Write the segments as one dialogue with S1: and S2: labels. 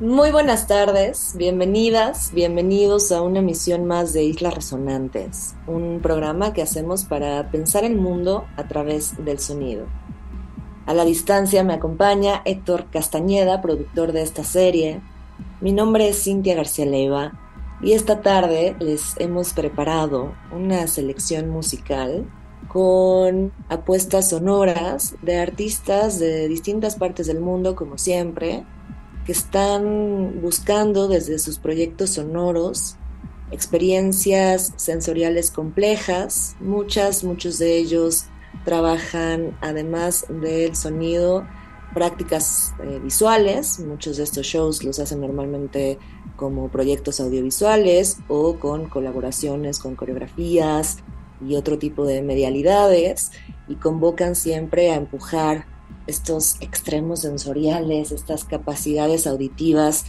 S1: Muy buenas tardes, bienvenidas, bienvenidos a una emisión más de Islas Resonantes, un programa que hacemos para pensar el mundo a través del sonido. A la distancia me acompaña Héctor Castañeda, productor de esta serie. Mi nombre es Cintia García Leiva y esta tarde les hemos preparado una selección musical con apuestas sonoras de artistas de distintas partes del mundo, como siempre, que están buscando desde sus proyectos sonoros experiencias sensoriales complejas. Muchas, muchos de ellos trabajan además del sonido prácticas eh, visuales. Muchos de estos shows los hacen normalmente como proyectos audiovisuales o con colaboraciones con coreografías y otro tipo de medialidades y convocan siempre a empujar estos extremos sensoriales, estas capacidades auditivas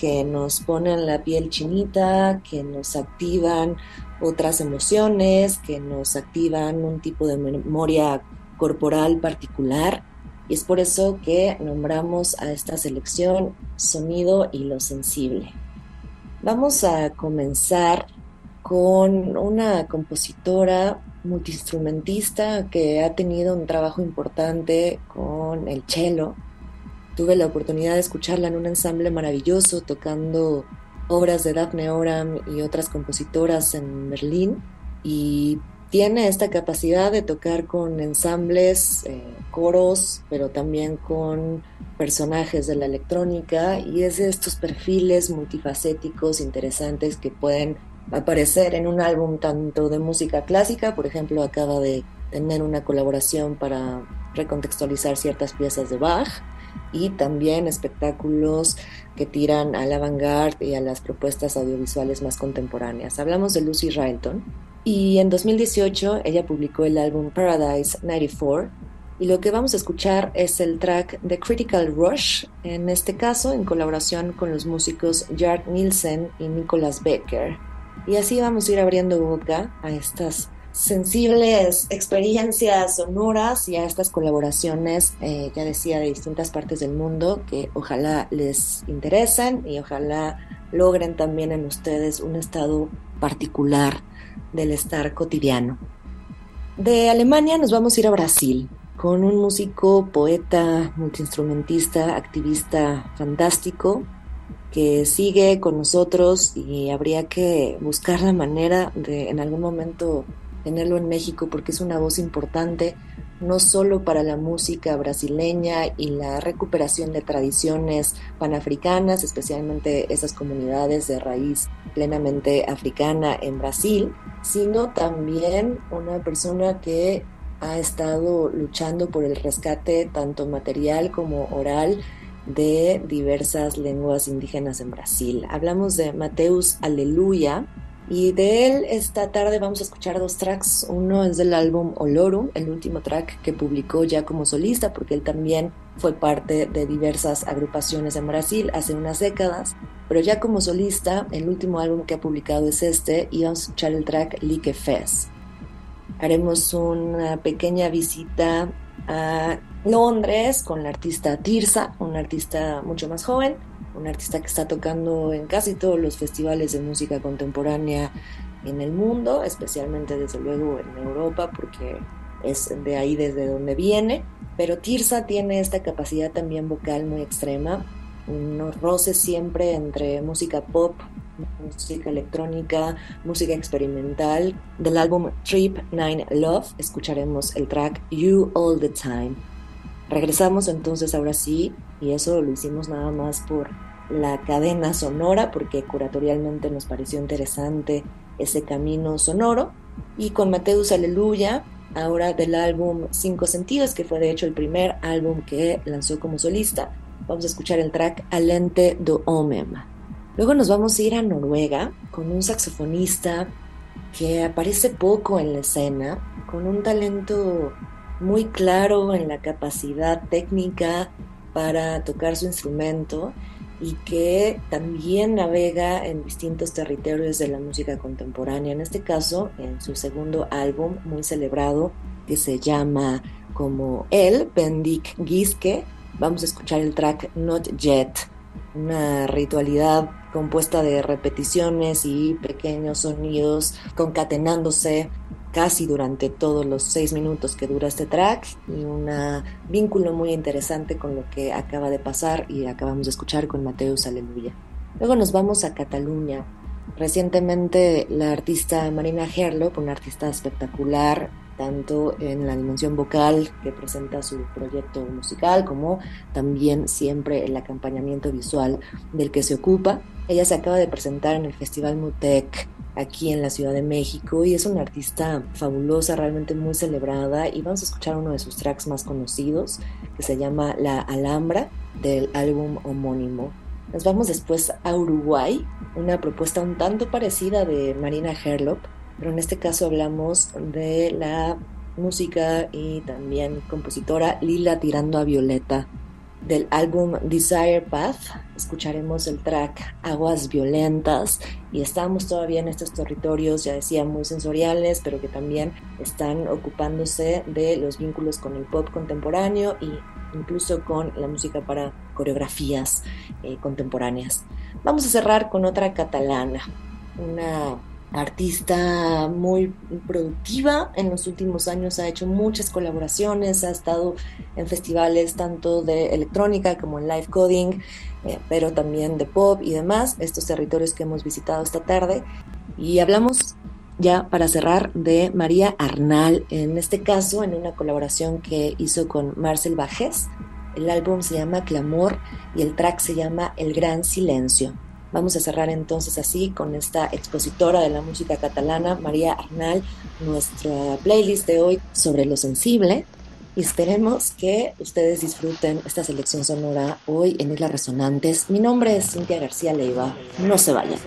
S1: que nos ponen la piel chinita, que nos activan otras emociones, que nos activan un tipo de memoria corporal particular. Y es por eso que nombramos a esta selección sonido y lo sensible. Vamos a comenzar con una compositora multiinstrumentista que ha tenido un trabajo importante con el cello. Tuve la oportunidad de escucharla en un ensamble maravilloso tocando obras de Daphne Oram y otras compositoras en Berlín y tiene esta capacidad de tocar con ensambles, eh, coros, pero también con personajes de la electrónica y es de estos perfiles multifacéticos interesantes que pueden aparecer en un álbum tanto de música clásica, por ejemplo, acaba de tener una colaboración para recontextualizar ciertas piezas de Bach y también espectáculos que tiran al avant-garde y a las propuestas audiovisuales más contemporáneas. Hablamos de Lucy Railton y en 2018 ella publicó el álbum Paradise 94 y lo que vamos a escuchar es el track The Critical Rush, en este caso en colaboración con los músicos Jart Nielsen y Nicholas Becker. Y así vamos a ir abriendo boca a estas sensibles experiencias sonoras y a estas colaboraciones, eh, ya decía, de distintas partes del mundo que ojalá les interesen y ojalá logren también en ustedes un estado particular del estar cotidiano. De Alemania nos vamos a ir a Brasil con un músico, poeta, multiinstrumentista, activista fantástico, que sigue con nosotros y habría que buscar la manera de en algún momento tenerlo en México porque es una voz importante no solo para la música brasileña y la recuperación de tradiciones panafricanas, especialmente esas comunidades de raíz plenamente africana en Brasil, sino también una persona que ha estado luchando por el rescate tanto material como oral de diversas lenguas indígenas en Brasil. Hablamos de Mateus Aleluya y de él esta tarde vamos a escuchar dos tracks. Uno es del álbum Olorum, el último track que publicó ya como solista porque él también fue parte de diversas agrupaciones en Brasil hace unas décadas. Pero ya como solista, el último álbum que ha publicado es este y vamos a escuchar el track Like. Haremos una pequeña visita a Londres con la artista Tirsa, una artista mucho más joven, una artista que está tocando en casi todos los festivales de música contemporánea en el mundo, especialmente desde luego en Europa, porque es de ahí desde donde viene. Pero Tirsa tiene esta capacidad también vocal muy extrema, unos roces siempre entre música pop, música electrónica, música experimental. Del álbum Trip Nine Love escucharemos el track You All the Time. Regresamos entonces ahora sí, y eso lo hicimos nada más por la cadena sonora, porque curatorialmente nos pareció interesante ese camino sonoro. Y con Mateus Aleluya, ahora del álbum Cinco Sentidos, que fue de hecho el primer álbum que lanzó como solista, vamos a escuchar el track Alente do Homem. Luego nos vamos a ir a Noruega con un saxofonista que aparece poco en la escena, con un talento muy claro en la capacidad técnica para tocar su instrumento y que también navega en distintos territorios de la música contemporánea. En este caso, en su segundo álbum, muy celebrado, que se llama como él, Bendik Giske, vamos a escuchar el track Not Yet, una ritualidad compuesta de repeticiones y pequeños sonidos concatenándose casi durante todos los seis minutos que dura este track y un vínculo muy interesante con lo que acaba de pasar y acabamos de escuchar con Mateus Aleluya. Luego nos vamos a Cataluña. Recientemente la artista Marina Herlop, una artista espectacular, tanto en la dimensión vocal que presenta su proyecto musical como también siempre el acompañamiento visual del que se ocupa. Ella se acaba de presentar en el Festival Mutec aquí en la Ciudad de México y es una artista fabulosa, realmente muy celebrada y vamos a escuchar uno de sus tracks más conocidos que se llama La Alhambra del álbum homónimo. Nos vamos después a Uruguay, una propuesta un tanto parecida de Marina Herlop, pero en este caso hablamos de la música y también compositora Lila Tirando a Violeta del álbum Desire Path. Escucharemos el track Aguas Violentas y estamos todavía en estos territorios, ya decía, muy sensoriales, pero que también están ocupándose de los vínculos con el pop contemporáneo e incluso con la música para coreografías eh, contemporáneas. Vamos a cerrar con otra catalana, una artista muy productiva. En los últimos años ha hecho muchas colaboraciones, ha estado en festivales tanto de electrónica como en live coding, eh, pero también de pop y demás, estos territorios que hemos visitado esta tarde. Y hablamos ya para cerrar de María Arnal, en este caso en una colaboración que hizo con Marcel Bajes. El álbum se llama Clamor y el track se llama El Gran Silencio. Vamos a cerrar entonces así con esta expositora de la música catalana, María Arnal, nuestra playlist de hoy sobre lo sensible. Y esperemos que ustedes disfruten esta selección sonora hoy en Islas Resonantes. Mi nombre es Cintia García Leiva. No se vayan.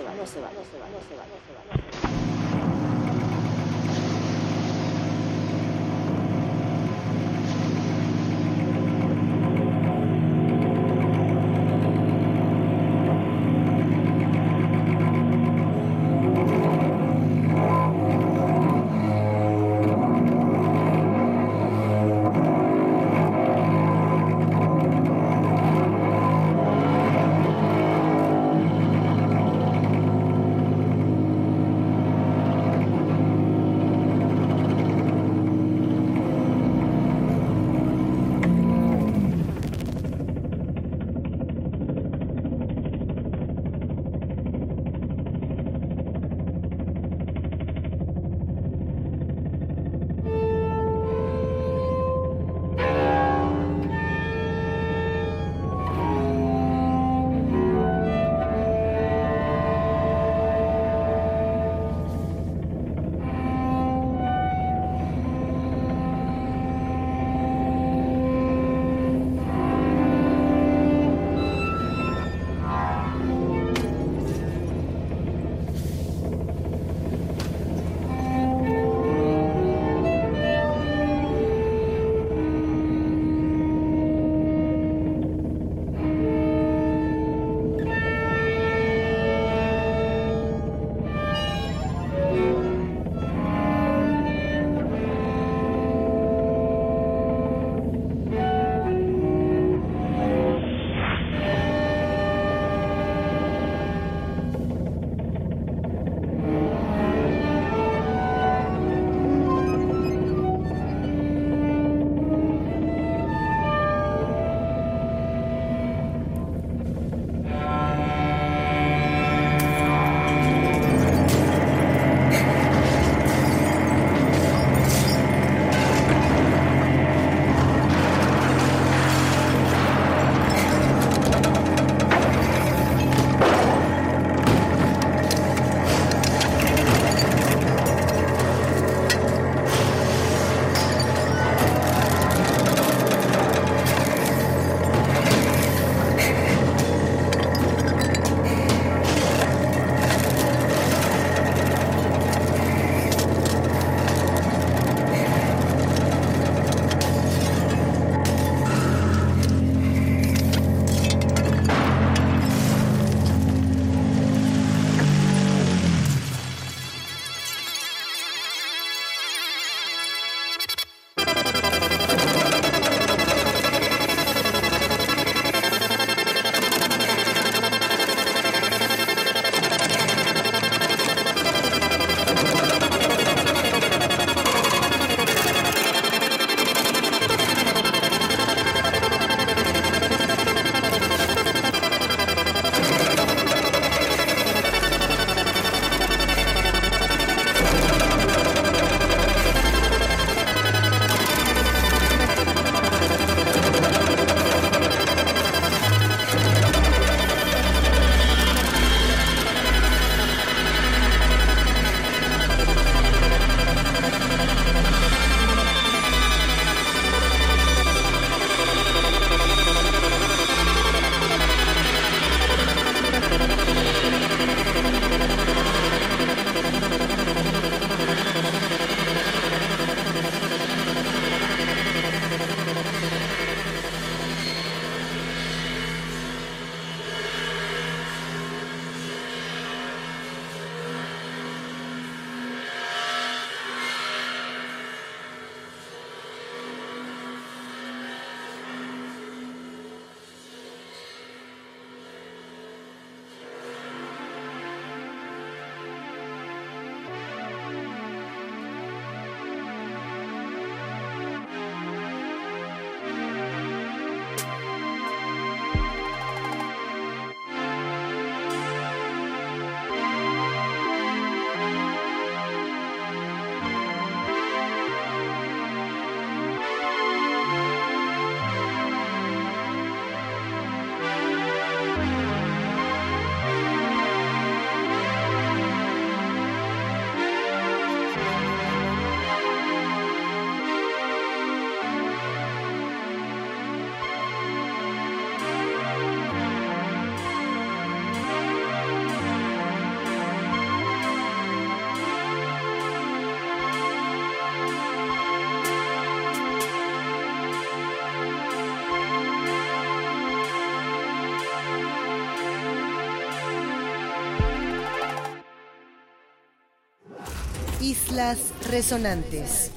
S2: Islas Resonantes.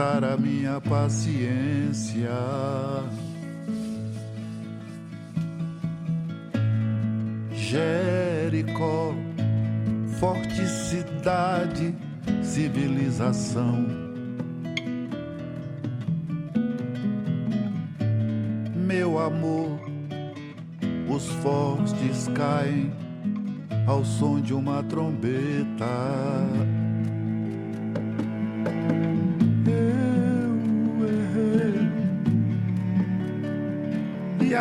S3: Exercitar a minha paciência. Jericó, forte cidade civilização. Meu amor, os fortes caem ao som de uma trombeta.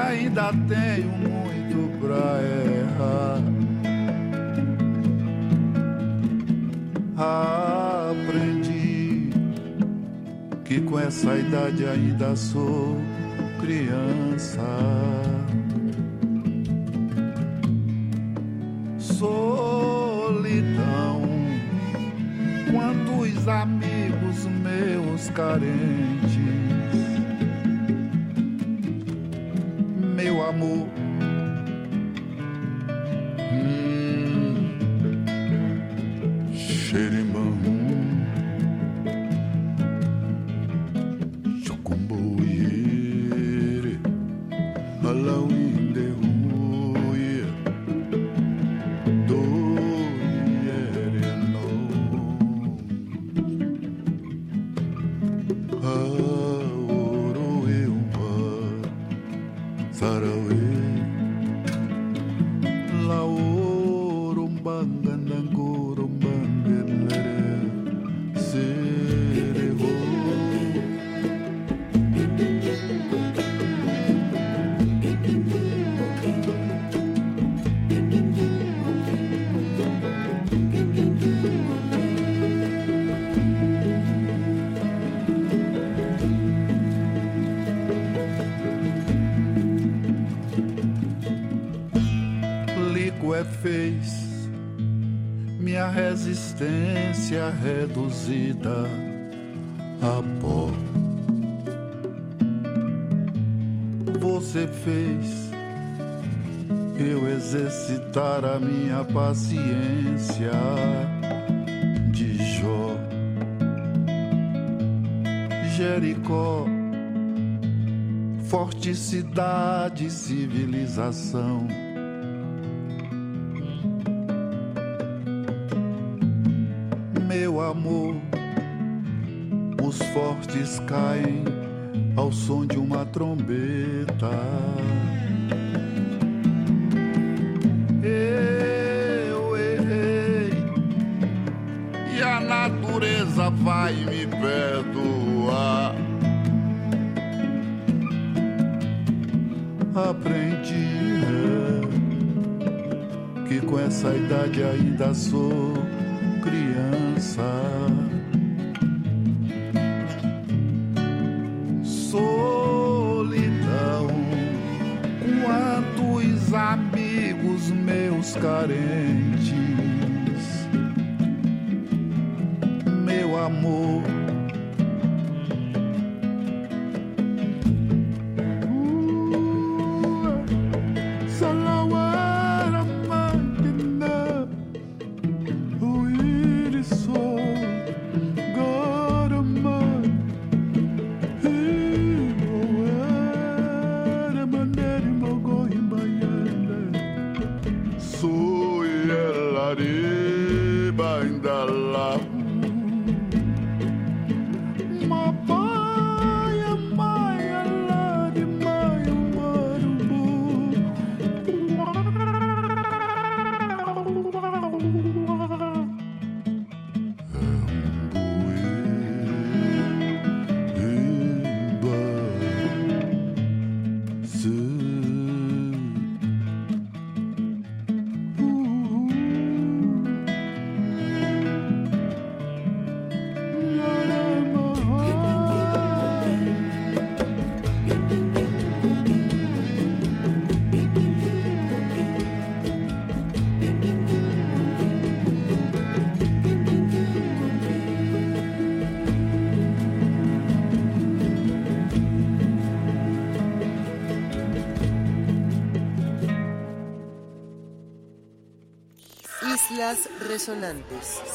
S3: Ainda tenho muito pra errar. aprendi que com essa idade ainda sou criança. Solidão, quantos amigos meus carentes, amor. Meu amor resistência reduzida a pó. Você fez eu exercitar a minha paciência de Jó. Jericó, forte cidade, civilização fortes caem ao som de uma trombeta. Eu errei e a natureza vai me perdoar. Aprendi que com essa idade ainda sou criança.
S4: Resonantes.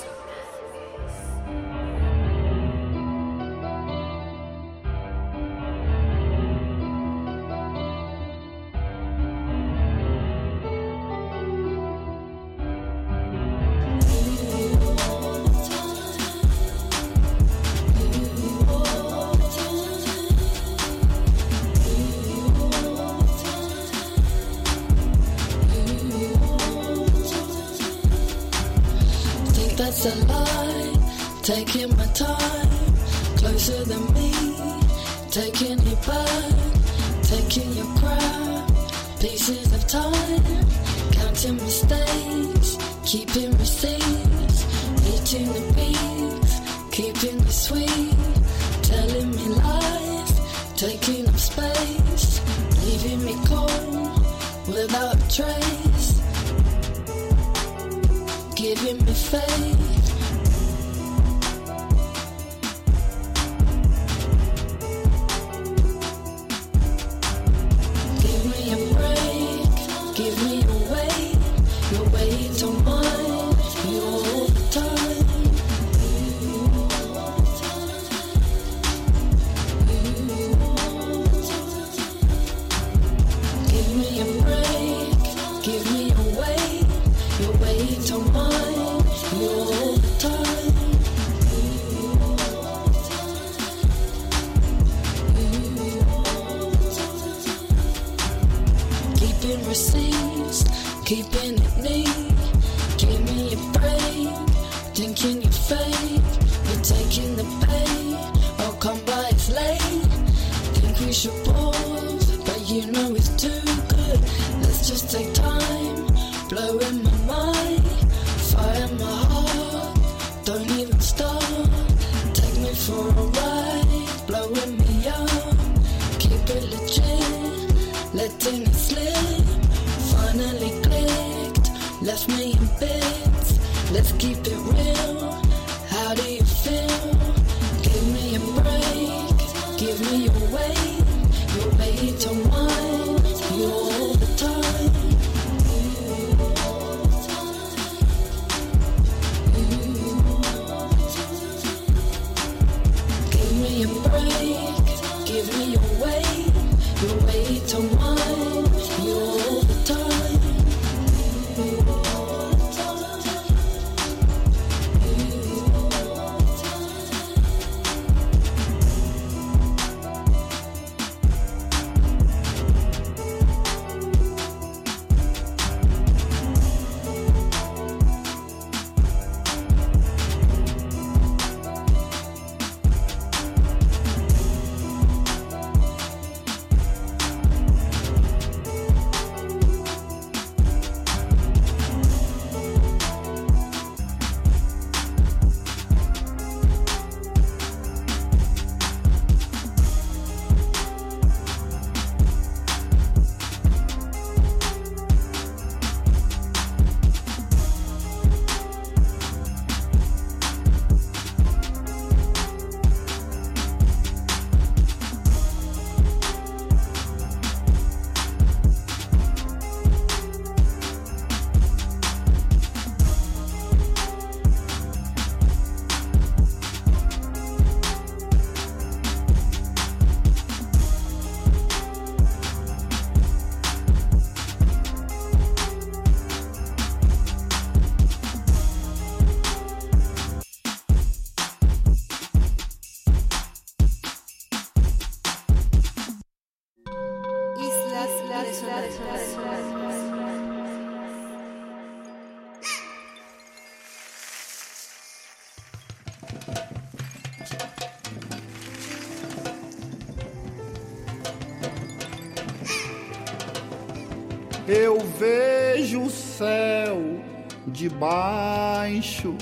S3: De baixo,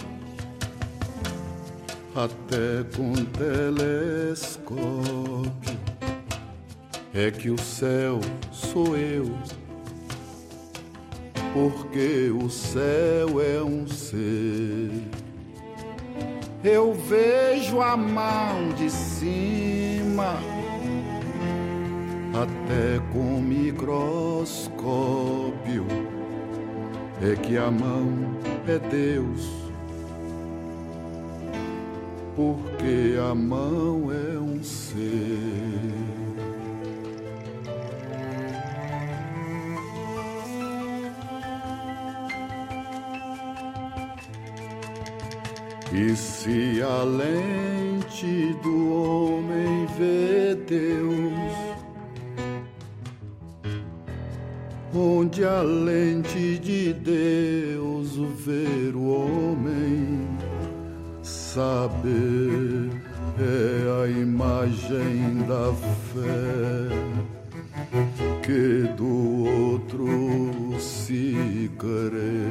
S3: até com telescópio. É que o céu sou eu, porque o céu é um ser. Eu vejo a mão de cima até com microscópio é que a mão é Deus, porque a mão é um ser. E se a lente do homem vê Deus, onde a lente de Deus ver o homem, saber é a imagem da fé que do outro se querer.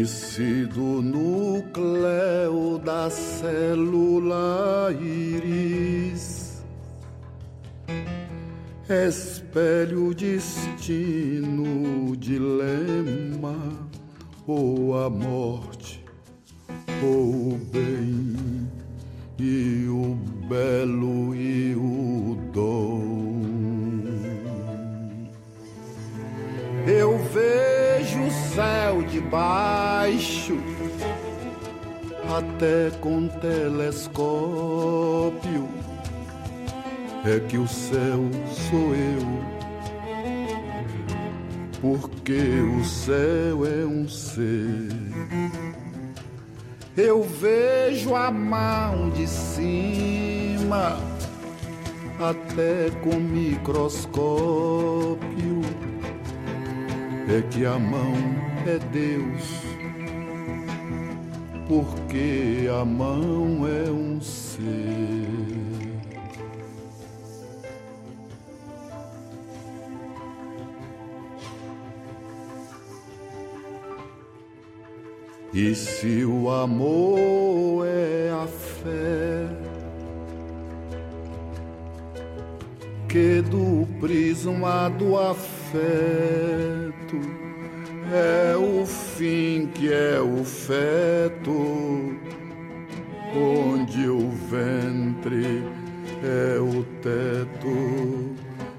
S3: E se do núcleo da célula íris espelho destino, dilema ou a morte ou o bem e o belo e o dom. Eu vejo o céu de baixo, até com telescópio. É que o céu sou eu, porque o céu é um ser. Eu vejo a mão de cima, até com microscópio é que a mão é Deus, porque a mão é um ser. E se o amor é a fé que do prisma do afeto é o fim que é o feto, onde o ventre é o teto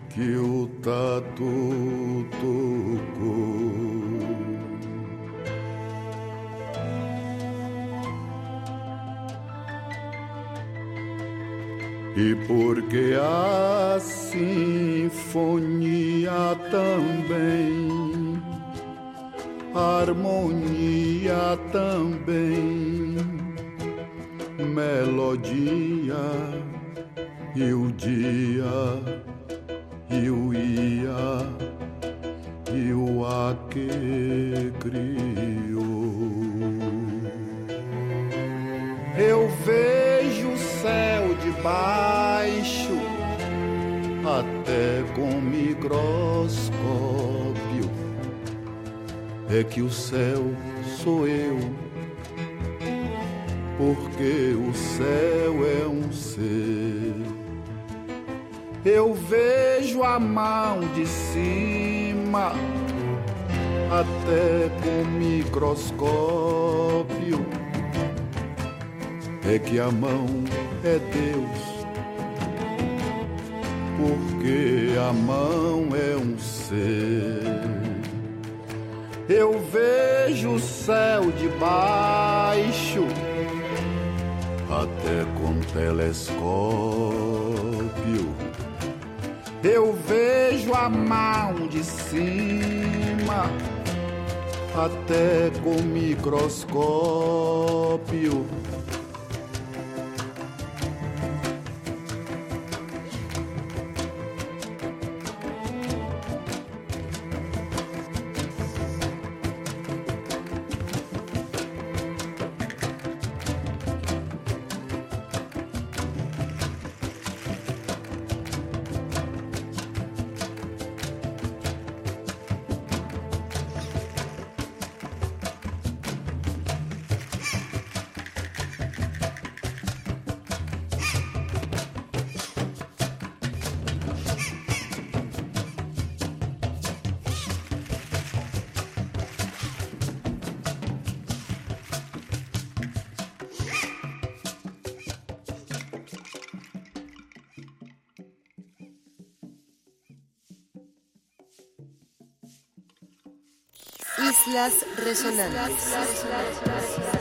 S3: que o tatu tocou. E porque a sinfonia também, harmonia também, melodia e o dia e o ia e o a que criou. Eu vejo o céu de baixo, até com microscópio. É que o céu sou eu, porque o céu é um ser. Eu vejo a mão de cima, até com microscópio é que a mão é Deus, porque a mão é um ser. Eu vejo o céu de baixo, até com telescópio. Eu vejo a mão de cima, até com microscópio.
S5: Islas Resonantes.
S2: Resonantes.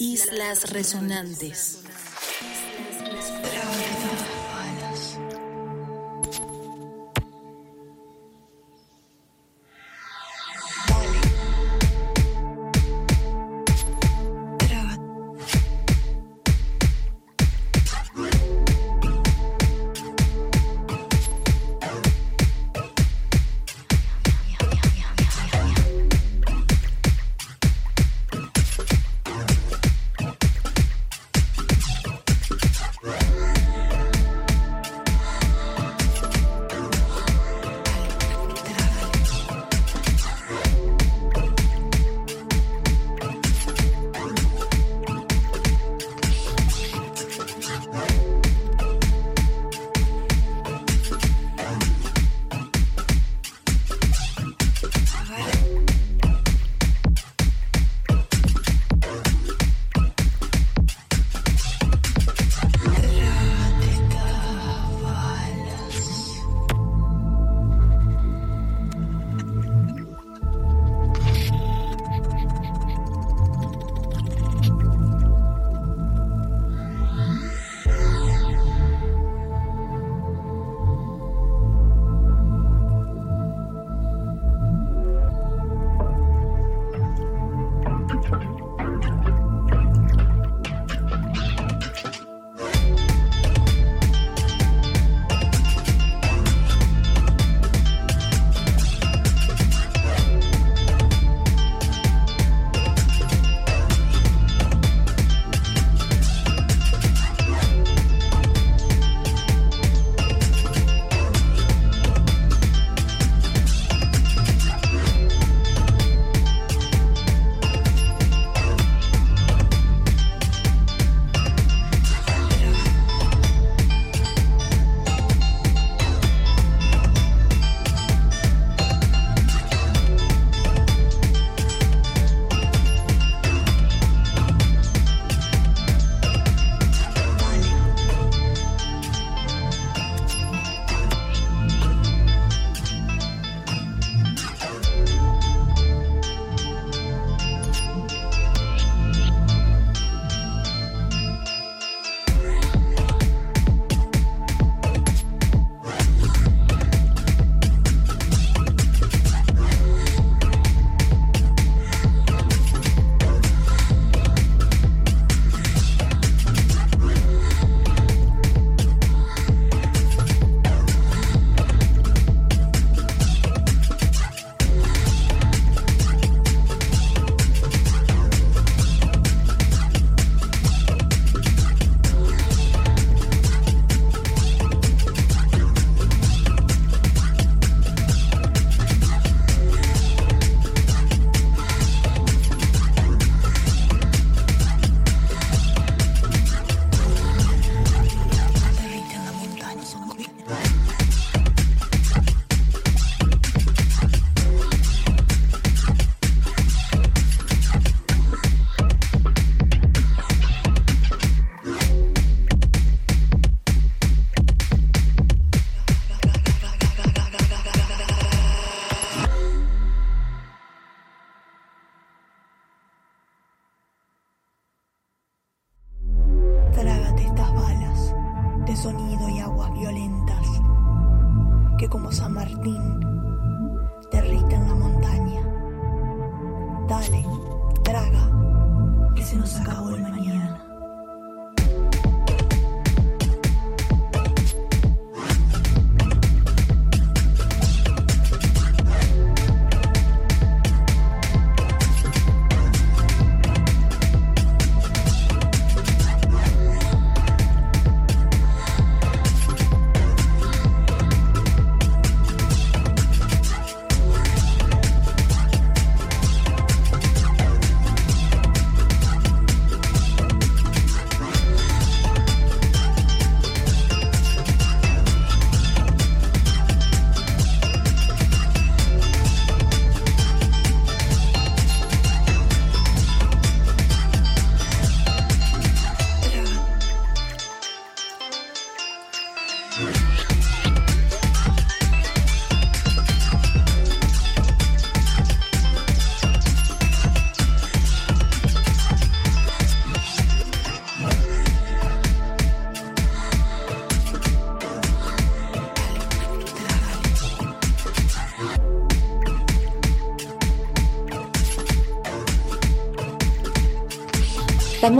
S6: Islas Resonantes.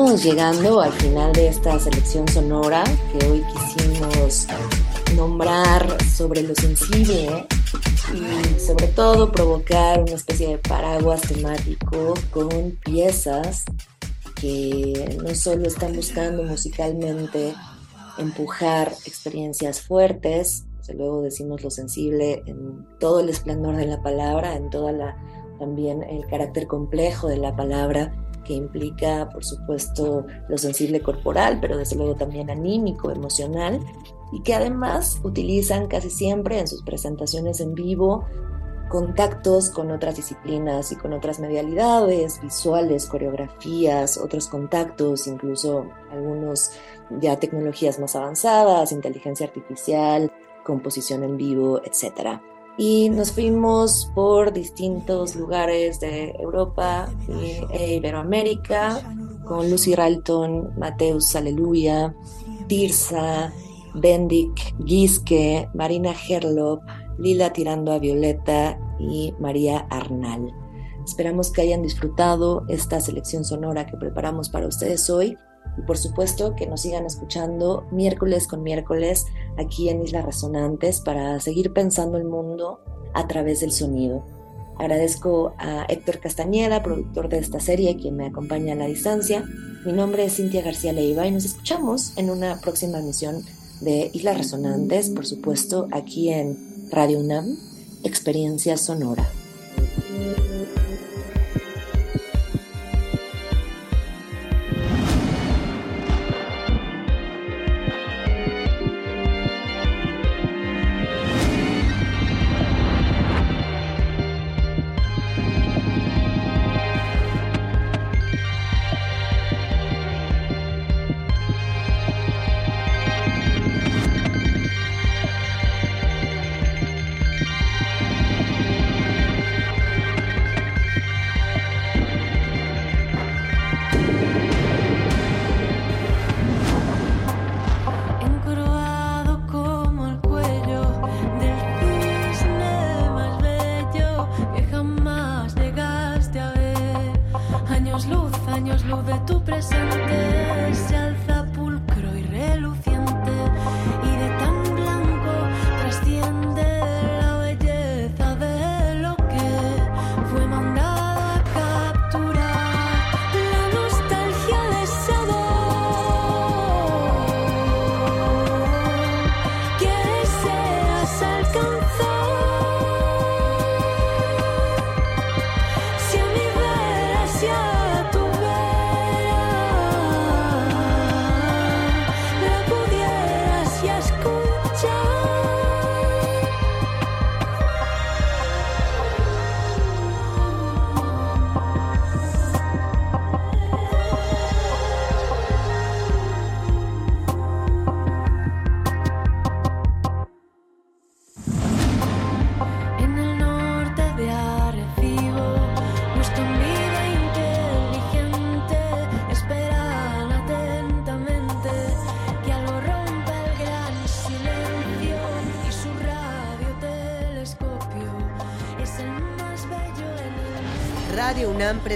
S1: Estamos llegando al final de esta selección sonora que hoy quisimos nombrar sobre lo sensible y sobre todo provocar una especie de paraguas temático con piezas que no solo están buscando musicalmente empujar experiencias fuertes, desde luego decimos lo sensible en todo el esplendor de la palabra, en toda la también el carácter complejo de la palabra que implica, por supuesto, lo sensible corporal, pero desde luego también anímico, emocional, y que además utilizan casi siempre en sus presentaciones en vivo contactos con otras disciplinas y con otras medialidades, visuales, coreografías, otros contactos, incluso algunos ya tecnologías más avanzadas, inteligencia artificial, composición en vivo, etc. Y nos fuimos por distintos lugares de Europa e Iberoamérica con Lucy Ralton, Mateus Aleluya, Tirsa, Bendik Giske, Marina Herlop, Lila Tirando a Violeta y María Arnal. Esperamos que hayan disfrutado esta selección sonora que preparamos para ustedes hoy y por supuesto que nos sigan escuchando miércoles con miércoles aquí en Islas Resonantes para seguir pensando el mundo a través del sonido. Agradezco a Héctor Castañeda, productor de esta serie, quien me acompaña a la distancia. Mi nombre es Cintia García Leiva y nos escuchamos en una próxima emisión de Islas Resonantes, por supuesto, aquí en Radio UNAM, Experiencia Sonora.
S7: años luz de tu presente se alza.